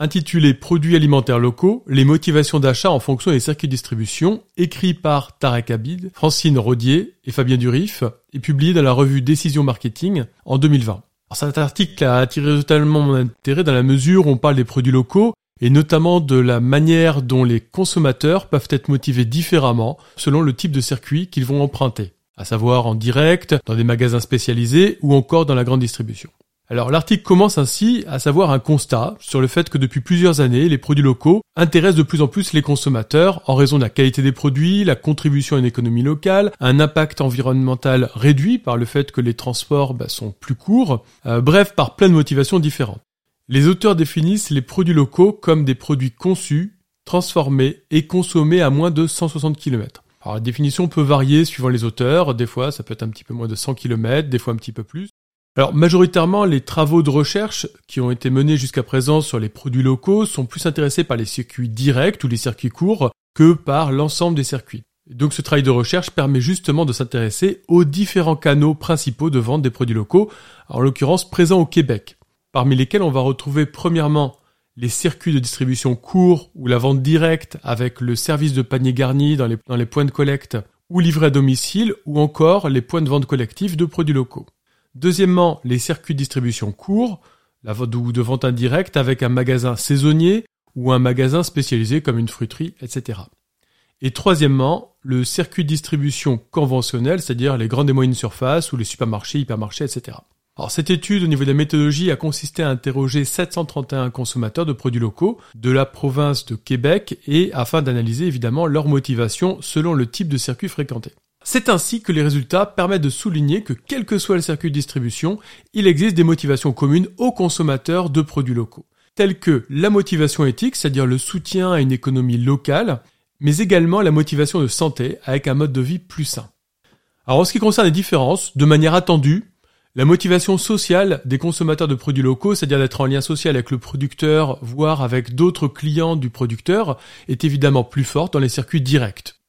intitulé Produits alimentaires locaux, les motivations d'achat en fonction des circuits de distribution, écrit par Tarek Abid, Francine Rodier et Fabien Durif, et publié dans la revue Décision Marketing en 2020. Alors cet article a attiré totalement mon intérêt dans la mesure où on parle des produits locaux et notamment de la manière dont les consommateurs peuvent être motivés différemment selon le type de circuit qu'ils vont emprunter, à savoir en direct, dans des magasins spécialisés ou encore dans la grande distribution. Alors l'article commence ainsi à savoir un constat sur le fait que depuis plusieurs années, les produits locaux intéressent de plus en plus les consommateurs en raison de la qualité des produits, la contribution à une économie locale, un impact environnemental réduit par le fait que les transports bah, sont plus courts, euh, bref par plein de motivations différentes. Les auteurs définissent les produits locaux comme des produits conçus, transformés et consommés à moins de 160 km. Alors la définition peut varier suivant les auteurs, des fois ça peut être un petit peu moins de 100 km, des fois un petit peu plus. Alors majoritairement, les travaux de recherche qui ont été menés jusqu'à présent sur les produits locaux sont plus intéressés par les circuits directs ou les circuits courts que par l'ensemble des circuits. Donc ce travail de recherche permet justement de s'intéresser aux différents canaux principaux de vente des produits locaux, en l'occurrence présents au Québec, parmi lesquels on va retrouver premièrement les circuits de distribution courts ou la vente directe avec le service de panier garni dans les, points de collecte ou livré à domicile ou encore les points de vente collectifs de produits locaux. Deuxièmement, les circuits de distribution courts, la vente de vente indirecte avec un magasin saisonnier ou un magasin spécialisé comme une fruiterie, etc. Et troisièmement, le circuit de distribution conventionnel, c'est-à-dire les grandes et moyennes surfaces ou les supermarchés, hypermarchés, etc. Alors cette étude au niveau de la méthodologie a consisté à interroger 731 consommateurs de produits locaux de la province de Québec et afin d'analyser évidemment leur motivation selon le type de circuit fréquenté. C'est ainsi que les résultats permettent de souligner que quel que soit le circuit de distribution, il existe des motivations communes aux consommateurs de produits locaux, telles que la motivation éthique, c'est-à-dire le soutien à une économie locale, mais également la motivation de santé avec un mode de vie plus sain. Alors en ce qui concerne les différences, de manière attendue, la motivation sociale des consommateurs de produits locaux, c'est-à-dire d'être en lien social avec le producteur, voire avec d'autres clients du producteur, est évidemment plus forte dans les circuits directs.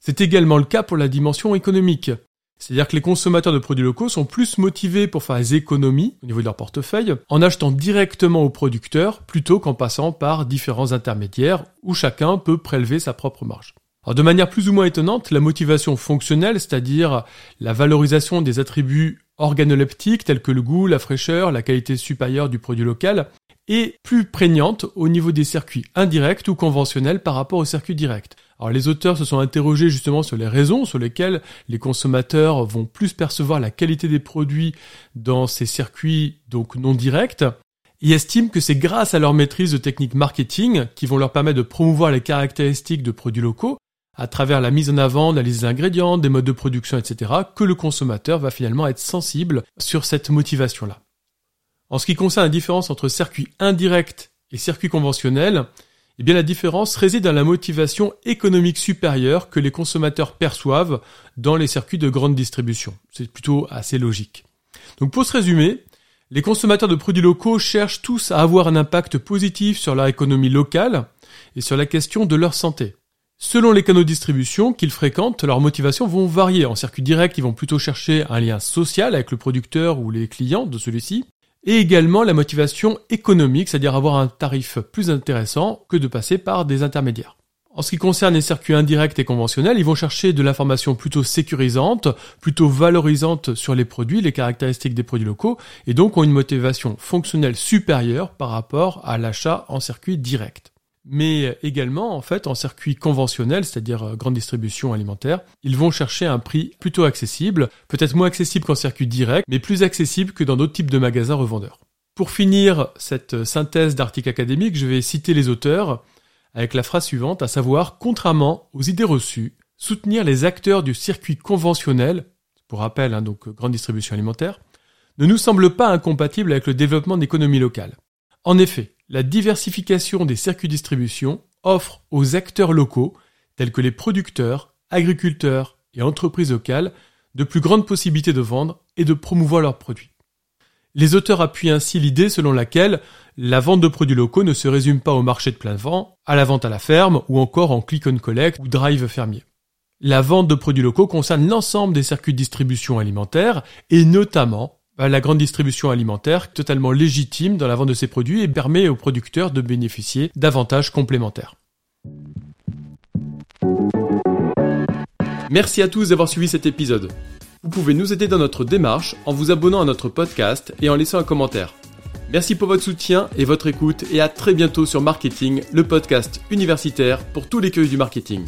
C'est également le cas pour la dimension économique. C'est-à-dire que les consommateurs de produits locaux sont plus motivés pour faire des économies au niveau de leur portefeuille en achetant directement au producteur plutôt qu'en passant par différents intermédiaires où chacun peut prélever sa propre marge. Alors de manière plus ou moins étonnante, la motivation fonctionnelle, c'est-à-dire la valorisation des attributs organoleptiques tels que le goût, la fraîcheur, la qualité supérieure du produit local, est plus prégnante au niveau des circuits indirects ou conventionnels par rapport aux circuits directs. Alors les auteurs se sont interrogés justement sur les raisons sur lesquelles les consommateurs vont plus percevoir la qualité des produits dans ces circuits donc non directs et estiment que c'est grâce à leur maîtrise de techniques marketing qui vont leur permettre de promouvoir les caractéristiques de produits locaux à travers la mise en avant de la liste des ingrédients, des modes de production, etc., que le consommateur va finalement être sensible sur cette motivation-là. En ce qui concerne la différence entre circuit indirect et circuit conventionnel, eh bien la différence réside dans la motivation économique supérieure que les consommateurs perçoivent dans les circuits de grande distribution. C'est plutôt assez logique. Donc pour se résumer, les consommateurs de produits locaux cherchent tous à avoir un impact positif sur leur économie locale et sur la question de leur santé. Selon les canaux de distribution qu'ils fréquentent, leurs motivations vont varier. En circuit direct, ils vont plutôt chercher un lien social avec le producteur ou les clients de celui-ci et également la motivation économique, c'est-à-dire avoir un tarif plus intéressant que de passer par des intermédiaires. En ce qui concerne les circuits indirects et conventionnels, ils vont chercher de l'information plutôt sécurisante, plutôt valorisante sur les produits, les caractéristiques des produits locaux, et donc ont une motivation fonctionnelle supérieure par rapport à l'achat en circuit direct mais également en fait en circuit conventionnel, c'est-à-dire euh, grande distribution alimentaire, ils vont chercher un prix plutôt accessible, peut-être moins accessible qu'en circuit direct, mais plus accessible que dans d'autres types de magasins revendeurs. Pour finir cette euh, synthèse d'articles académiques, je vais citer les auteurs avec la phrase suivante, à savoir, contrairement aux idées reçues, soutenir les acteurs du circuit conventionnel, pour rappel, hein, donc euh, grande distribution alimentaire, ne nous semble pas incompatible avec le développement d'économies locales. En effet, la diversification des circuits de distribution offre aux acteurs locaux, tels que les producteurs, agriculteurs et entreprises locales, de plus grandes possibilités de vendre et de promouvoir leurs produits. Les auteurs appuient ainsi l'idée selon laquelle la vente de produits locaux ne se résume pas au marché de plein vent, à la vente à la ferme ou encore en click and collect ou drive fermier. La vente de produits locaux concerne l'ensemble des circuits de distribution alimentaire et notamment bah, la grande distribution alimentaire totalement légitime dans la vente de ces produits et permet aux producteurs de bénéficier d'avantages complémentaires. Merci à tous d'avoir suivi cet épisode. Vous pouvez nous aider dans notre démarche en vous abonnant à notre podcast et en laissant un commentaire. Merci pour votre soutien et votre écoute et à très bientôt sur Marketing, le podcast universitaire pour tous les curieux du marketing.